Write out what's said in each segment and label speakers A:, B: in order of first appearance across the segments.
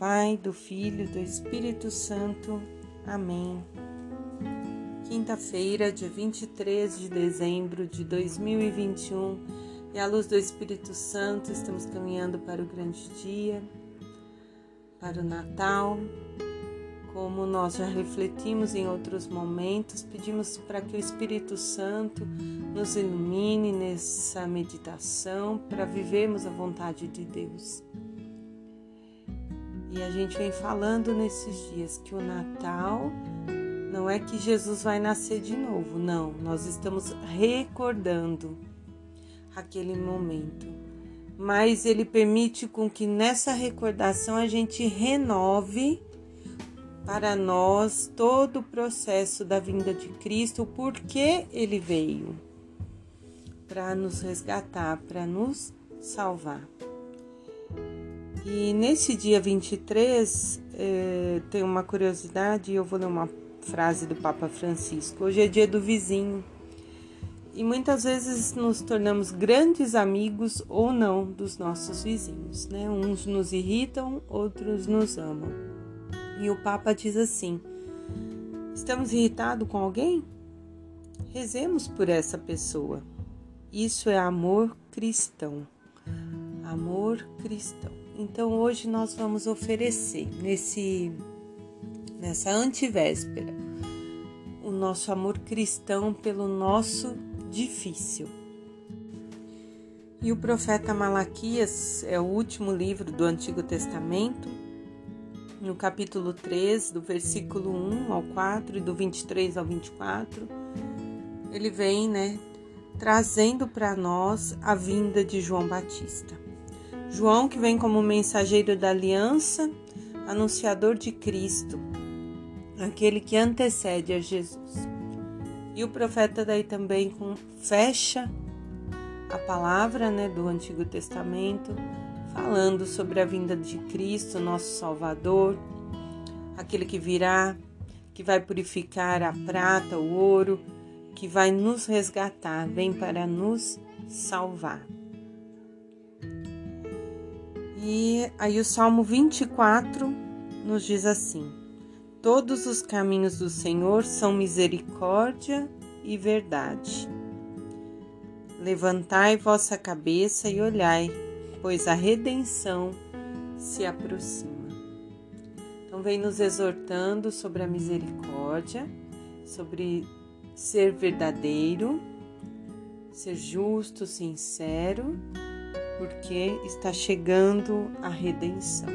A: Pai, do Filho, do Espírito Santo. Amém. Quinta-feira, dia 23 de dezembro de 2021, e à luz do Espírito Santo, estamos caminhando para o grande dia, para o Natal. Como nós já refletimos em outros momentos, pedimos para que o Espírito Santo nos ilumine nessa meditação para vivermos a vontade de Deus. E a gente vem falando nesses dias que o Natal não é que Jesus vai nascer de novo, não. Nós estamos recordando aquele momento. Mas ele permite com que nessa recordação a gente renove para nós todo o processo da vinda de Cristo, o porquê ele veio para nos resgatar, para nos salvar. E nesse dia 23, é, tem uma curiosidade, eu vou ler uma frase do Papa Francisco. Hoje é dia do vizinho. E muitas vezes nos tornamos grandes amigos ou não dos nossos vizinhos, né? Uns nos irritam, outros nos amam. E o Papa diz assim: Estamos irritados com alguém? Rezemos por essa pessoa. Isso é amor cristão. Amor cristão. Então hoje nós vamos oferecer nesse nessa antivéspera o nosso amor cristão pelo nosso difícil. E o profeta Malaquias é o último livro do Antigo Testamento, no capítulo 3, do versículo 1 ao 4 e do 23 ao 24, ele vem, né, trazendo para nós a vinda de João Batista. João, que vem como mensageiro da aliança, anunciador de Cristo, aquele que antecede a Jesus. E o profeta daí também com, fecha a palavra né, do Antigo Testamento, falando sobre a vinda de Cristo, nosso Salvador, aquele que virá, que vai purificar a prata, o ouro, que vai nos resgatar, vem para nos salvar. E aí o Salmo 24 nos diz assim: Todos os caminhos do Senhor são misericórdia e verdade. Levantai vossa cabeça e olhai, pois a redenção se aproxima. Então vem nos exortando sobre a misericórdia, sobre ser verdadeiro, ser justo, sincero porque está chegando a redenção.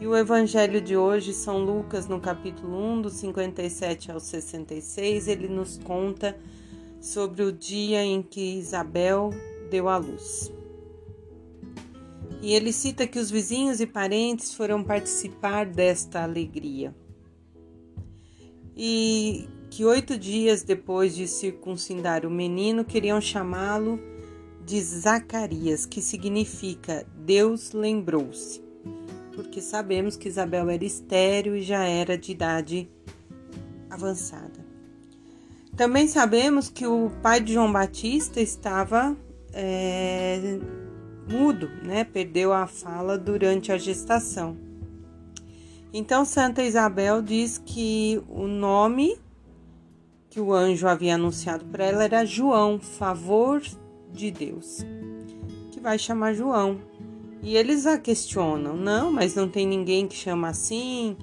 A: E o evangelho de hoje, São Lucas, no capítulo 1, do 57 ao 66, ele nos conta sobre o dia em que Isabel deu à luz. E ele cita que os vizinhos e parentes foram participar desta alegria. E que oito dias depois de circuncidar o menino, queriam chamá-lo de Zacarias, que significa Deus lembrou-se, porque sabemos que Isabel era estéril e já era de idade avançada. Também sabemos que o pai de João Batista estava é, mudo, né? Perdeu a fala durante a gestação. Então Santa Isabel diz que o nome que o anjo havia anunciado para ela era João, favor de Deus, que vai chamar João. E eles a questionam: não, mas não tem ninguém que chama assim.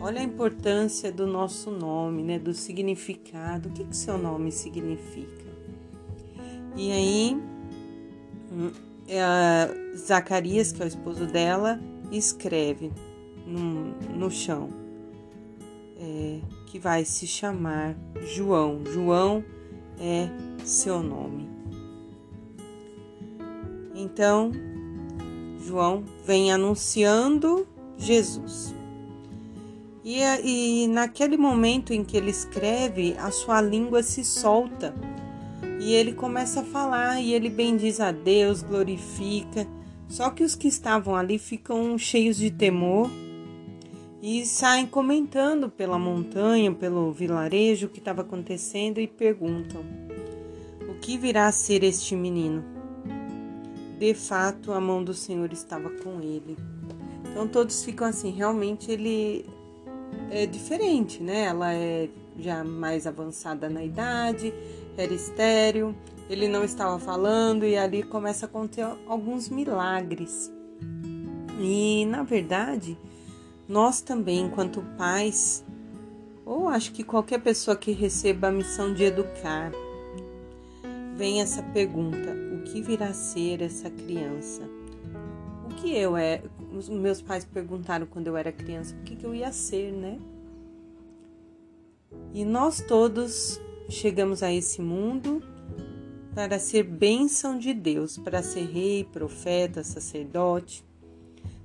A: Olha a importância do nosso nome, né? Do significado. O que, que seu nome significa? E aí, é, Zacarias, que é o esposo dela, escreve no, no chão é, que vai se chamar João. João é seu nome. Então, João vem anunciando Jesus. E, e naquele momento em que ele escreve, a sua língua se solta e ele começa a falar e ele bendiz a Deus, glorifica. Só que os que estavam ali ficam cheios de temor e saem comentando pela montanha, pelo vilarejo o que estava acontecendo e perguntam: O que virá a ser este menino? De fato, a mão do Senhor estava com ele. Então todos ficam assim, realmente ele é diferente, né? Ela é já mais avançada na idade, era estéreo, ele não estava falando e ali começa a acontecer alguns milagres. E na verdade, nós também, enquanto pais, ou acho que qualquer pessoa que receba a missão de educar, vem essa pergunta: que virá ser essa criança? O que eu é? Os meus pais perguntaram quando eu era criança o que, que eu ia ser, né? E nós todos chegamos a esse mundo para ser bênção de Deus, para ser rei, profeta, sacerdote.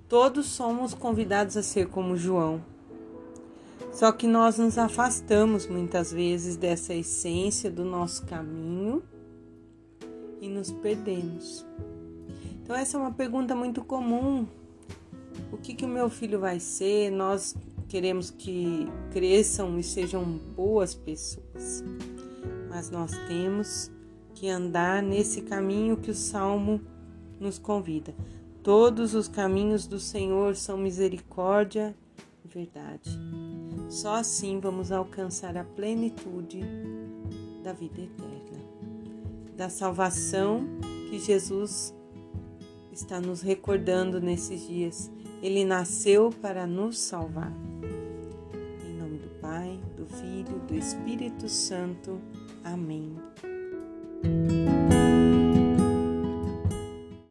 A: Todos somos convidados a ser como João. Só que nós nos afastamos muitas vezes dessa essência do nosso caminho e nos perdemos. Então, essa é uma pergunta muito comum. O que, que o meu filho vai ser? Nós queremos que cresçam e sejam boas pessoas, mas nós temos que andar nesse caminho que o Salmo nos convida. Todos os caminhos do Senhor são misericórdia e verdade. Só assim vamos alcançar a plenitude da vida eterna, da salvação que Jesus está nos recordando nesses dias. Ele nasceu para nos salvar. Em nome do Pai, do Filho, do Espírito Santo. Amém.